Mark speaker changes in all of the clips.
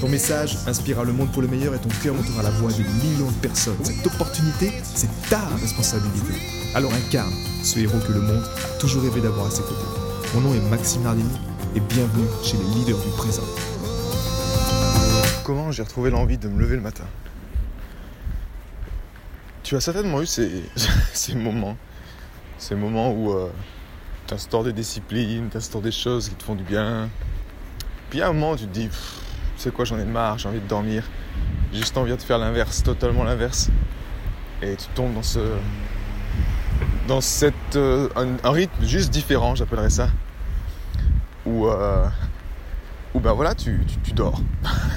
Speaker 1: Ton message inspirera le monde pour le meilleur et ton cœur montera la voix de millions de personnes. Cette opportunité, c'est ta responsabilité. Alors incarne ce héros que le monde a toujours rêvé d'avoir à ses côtés. Mon nom est Maxime Nardini et bienvenue chez les leaders du présent.
Speaker 2: Comment j'ai retrouvé l'envie de me lever le matin? Tu as certainement eu ces, moments. Ces moments où euh, tu des disciplines, tu des choses qui te font du bien. Puis à un moment, tu te dis, tu sais quoi, j'en ai marre, j'ai envie de dormir. J'ai juste envie de faire l'inverse, totalement l'inverse. Et tu tombes dans ce. Dans cette. euh, un, rythme juste différent, j'appellerais ça. Où. euh, où ben voilà, tu, dors.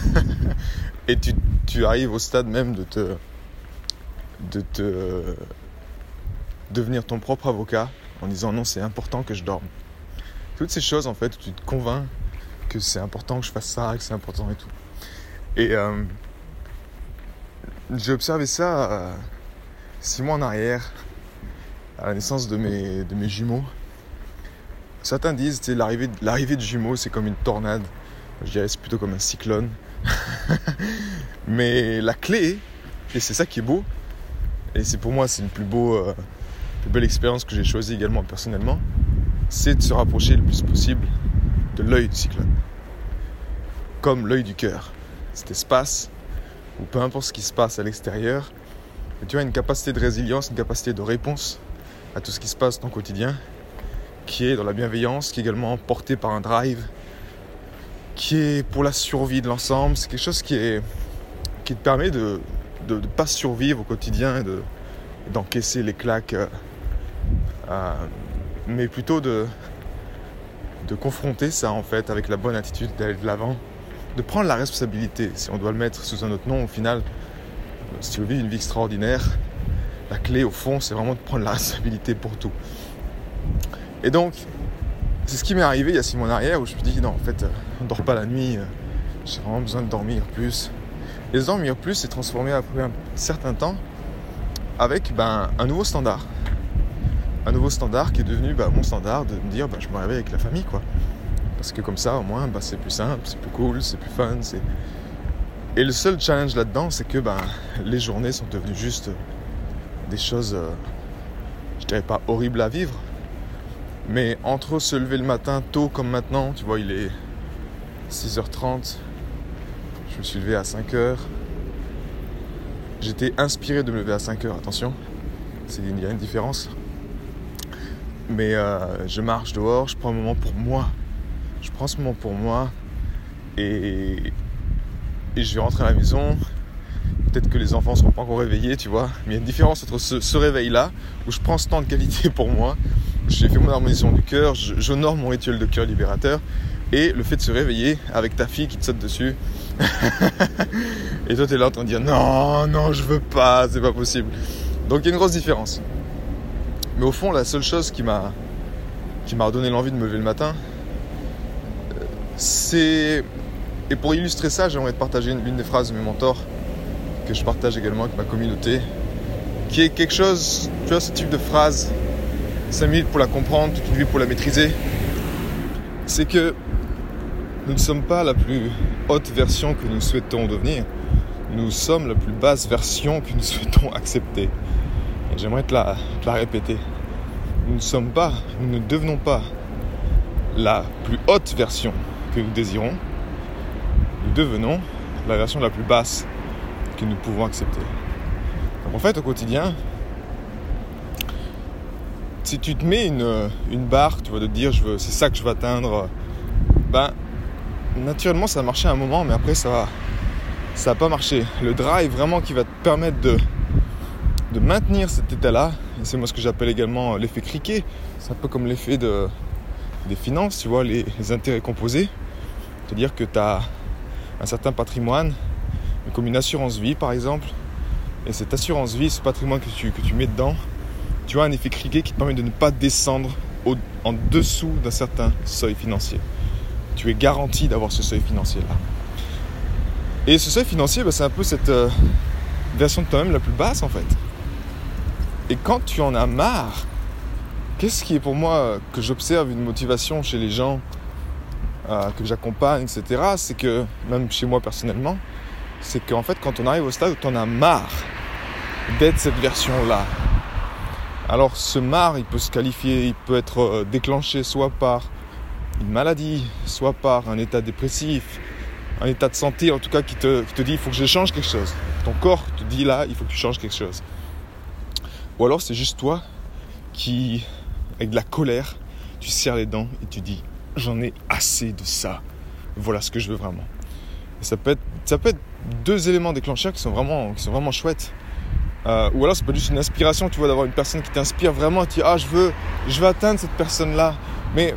Speaker 2: Et tu, tu arrives au stade même de te. de te. devenir ton propre avocat en disant non, c'est important que je dorme. Toutes ces choses en fait, tu te convaincs que c'est important que je fasse ça, que c'est important et tout. Et euh, j'ai observé ça euh, six mois en arrière, à la naissance de mes, jumeaux. Certains disent que l'arrivée, l'arrivée de jumeaux, c'est comme une tornade. Je dirais c'est plutôt comme un cyclone. Mais la clé, et c'est ça qui est beau, et c'est pour moi c'est une plus, beau, euh, plus belle expérience que j'ai choisie également personnellement, c'est de se rapprocher le plus possible l'œil du cyclone. Comme l'œil du cœur. Cet espace où peu importe ce qui se passe à l'extérieur, tu as une capacité de résilience, une capacité de réponse à tout ce qui se passe dans ton quotidien, qui est dans la bienveillance, qui est également porté par un drive, qui est pour la survie de l'ensemble. C'est quelque chose qui, te permet de ne pas survivre au quotidien et de, d'encaisser les claques, euh, euh, mais plutôt de, de confronter ça en fait avec la bonne attitude d'aller de l'avant, de prendre la responsabilité, si on doit le mettre sous un autre nom au final, si tu veux vivre une vie extraordinaire, la clé au fond c'est vraiment de prendre la responsabilité pour tout. Et donc, c'est ce qui m'est arrivé il y a six mois en arrière où je me suis dit non en fait, euh, on ne dort pas la nuit, euh, j'ai vraiment besoin de dormir plus. Et dormir plus s'est transformé après un certain temps avec ben, un nouveau standard. Un nouveau standard qui est devenu ben, mon standard de me dire ben, je me réveille avec la famille quoi. Parce que comme ça au moins ben, c'est plus simple, c'est plus cool, c'est plus fun. Et le seul challenge là-dedans c'est que les journées sont devenues juste des choses, euh, je dirais pas horribles à vivre. Mais entre se lever le matin tôt comme maintenant, tu vois il est 6h30, je me suis levé à 5h. J'étais inspiré de me lever à 5h, attention, il y a une différence. Mais euh, je marche dehors, je prends un moment pour moi. Je prends ce moment pour moi et, je vais rentrer à la maison. Peut-être que les enfants ne seront pas encore réveillés, tu vois. Mais il y a une différence entre ce, réveil-là, où je prends ce temps de qualité pour moi, j'ai fait mon harmonisation du cœur, j'honore mon rituel de cœur libérateur, et le fait de se réveiller avec ta fille qui te saute dessus. et toi, tu es là en train de dire non, non, je veux pas, c'est pas possible. Donc il y a une grosse différence. Mais au fond, la seule chose qui m'a qui redonné l'envie de me lever le matin, c'est et pour illustrer ça, j'aimerais partager une, une des phrases de mes mentors que je partage également avec ma communauté, qui est quelque chose, tu vois, ce type de phrase, 5 minutes pour la comprendre, toute une vie pour la maîtriser, c'est que nous ne sommes pas la plus haute version que nous souhaitons devenir. Nous sommes la plus basse version que nous souhaitons accepter. Et j'aimerais te la, te la répéter. Nous ne sommes pas, nous ne devenons pas la plus haute version que nous désirons. Nous devenons la version la plus basse que nous pouvons accepter. Donc en fait, au quotidien, si tu te mets une, une barre, tu de te dire c'est ça que je veux atteindre, ben naturellement ça va marcher à un moment, mais après ça va, ça va pas marcher. Le drive vraiment qui va te permettre de, de maintenir cet état-là, et c'est moi ce que j'appelle également l'effet criquet, c'est un peu comme l'effet de, des finances, tu vois, les, les intérêts composés. C'est-à-dire que tu as un certain patrimoine, comme une assurance vie par exemple. Et cette assurance vie, ce patrimoine que tu, que tu mets dedans, tu as un effet criquet qui te permet de ne pas descendre en dessous d'un certain seuil financier. Tu es garanti d'avoir ce seuil financier-là. Et ce seuil financier, bah, c'est un peu cette euh, version de toi-même la plus basse en fait. Et quand tu en as marre, qu'est-ce qui est pour moi euh, que j'observe une motivation chez les gens euh, que j'accompagne, etc. C'est que, même chez moi personnellement, c'est qu'en fait, quand on arrive au stade où tu en as marre d'être cette version-là, alors ce marre, il peut se qualifier, il peut être euh, déclenché soit par une maladie, soit par un état dépressif, un état de santé en tout cas qui te, qui te dit il faut que je change quelque chose. Ton corps te dit là, il faut que tu changes quelque chose. Ou alors c'est juste toi qui, avec de la colère, tu serres les dents et tu dis j'en ai assez de ça. Voilà ce que je veux vraiment. ça peut être, ça peut être deux éléments déclencheurs qui sont vraiment, qui sont vraiment chouettes. Euh, ou alors c'est pas juste une inspiration, tu vois, d'avoir une personne qui t'inspire vraiment, et tu dis ah je veux, je veux atteindre cette personne-là. Mais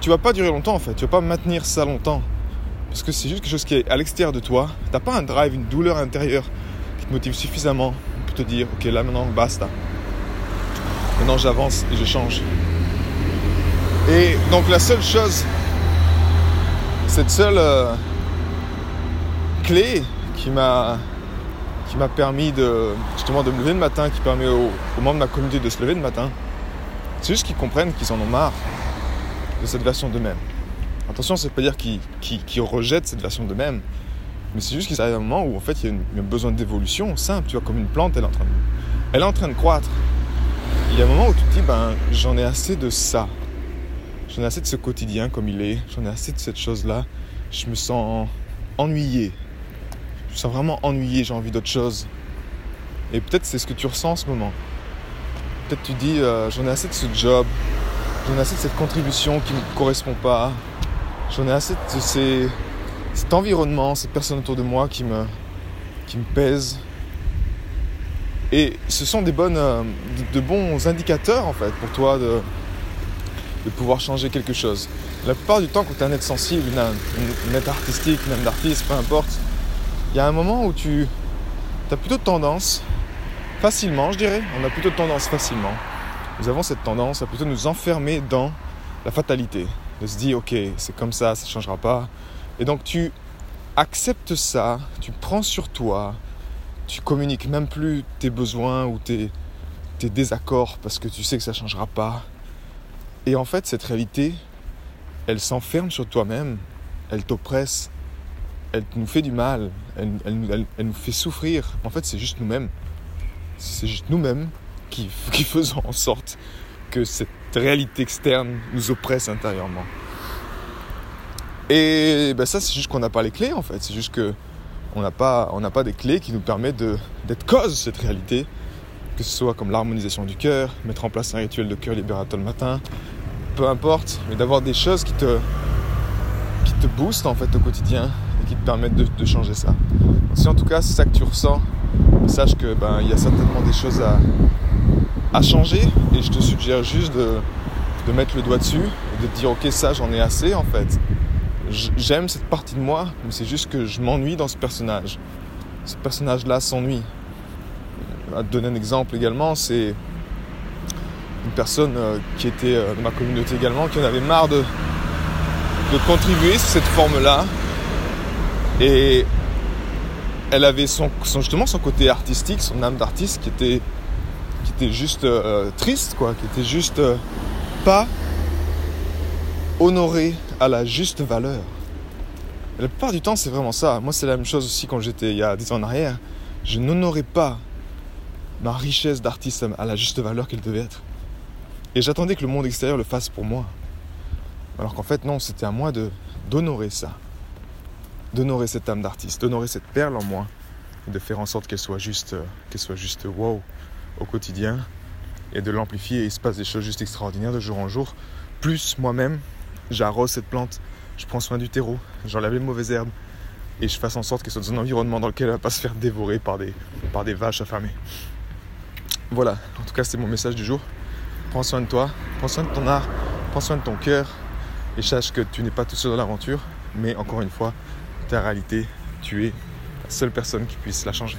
Speaker 2: tu vas pas durer longtemps en fait, tu vas pas maintenir ça longtemps. Parce que c'est juste quelque chose qui est à l'extérieur de toi. T'as pas un drive, une douleur intérieure qui te motive suffisamment pour te dire ok là maintenant basta. Maintenant j'avance et je change. Et donc la seule chose, cette seule euh, clé qui m'a qui m'a permis de justement de me lever le matin, qui permet aux, membres de ma communauté de se lever le matin, c'est juste qu'ils comprennent qu'ils en ont marre de cette version d'eux-mêmes. Attention, c'est pas dire qu'ils rejettent cette version d'eux-mêmes, mais c'est juste qu'ils arrivent à un moment où en fait il y a, un besoin d'évolution simple, tu vois, comme une plante, elle est en train elle est en train de croître. Il y a un moment où tu te dis, ben j'en ai assez de ça. J'en ai assez de ce quotidien comme il est. J'en ai assez de cette chose-là. Je me sens ennuyé. Je me sens vraiment ennuyé. J'ai envie d'autre chose. Et peut-être c'est ce que tu ressens en ce moment. Peut-être tu dis euh, j'en ai assez de ce job. J'en ai assez de cette contribution qui ne me correspond pas. J'en ai assez de ces, cet environnement, ces personnes autour de moi qui me, qui me pèsent. Et ce sont des bonnes, euh, de bons indicateurs en fait pour toi de, pouvoir changer quelque chose. La plupart du temps, quand tu es un être sensible, un, être artistique, même d'artiste, peu importe, il y a un moment où tu as plutôt tendance, facilement je dirais, on a plutôt tendance facilement, nous avons cette tendance à plutôt nous enfermer dans la fatalité, de se dire ok, c'est comme ça, ça ne changera pas. Et donc tu acceptes ça, tu prends sur toi, tu communiques même plus tes besoins ou tes, désaccords parce que tu sais que ça ne changera pas et en fait, cette réalité, elle s'enferme sur toi-même, elle t'oppresse, elle nous fait du mal, elle, nous fait souffrir. En fait, c'est juste nous-mêmes. C'est juste nous-mêmes qui, qui faisons en sorte que cette réalité externe nous oppresse intérieurement. Et ben ça, c'est juste qu'on n'a pas les clés en fait. C'est juste que on n'a pas, des clés qui nous permettent d'être cause de cette réalité que ce soit comme l'harmonisation du cœur, mettre en place un rituel de cœur libérateur le matin, peu importe, mais d'avoir des choses qui te, boostent en fait au quotidien et qui te permettent de, changer ça. si en tout cas c'est ça que tu ressens, sache que ben il y a certainement des choses à, à changer et je te suggère juste de, de mettre le doigt dessus et de te dire ok ça j'en ai assez en fait. J'aime cette partie de moi, mais c'est juste que je m'ennuie dans ce personnage. Ce personnage-là s'ennuie à te donner un exemple également, c'est une personne euh, qui était euh, dans ma communauté également, qui en avait marre de, de contribuer sous cette forme-là. Et elle avait son, justement son côté artistique, son âme d'artiste qui était, qui était juste euh, triste, quoi, qui était juste pas honorée à la juste valeur. la plupart du temps, c'est vraiment ça. Moi, c'est la même chose aussi quand j'étais il y a 10 ans en arrière. Je n'honorais pas ma richesse d'artiste à la juste valeur qu'elle devait être. Et j'attendais que le monde extérieur le fasse pour moi. Alors qu'en fait, non, c'était à moi de d'honorer ça. D'honorer cette âme d'artiste, d'honorer cette perle en moi, et de faire en sorte qu'elle soit juste, qu'elle soit juste wow au quotidien, et de l'amplifier. Il se passe des choses juste extraordinaires de jour en jour. Plus moi-même, j'arrose cette plante, je prends soin du terreau, j'enlève les mauvaises herbes, et je fasse en sorte qu'elle soit dans un environnement dans lequel elle ne va pas se faire dévorer par des, par des vaches affamées. Voilà, en tout cas, c'est mon message du jour. Prends soin de toi, prends soin de ton art, prends soin de ton cœur et sache que tu n'es pas tout seul dans l'aventure, mais encore une fois, ta réalité, tu es seule personne qui puisse la changer.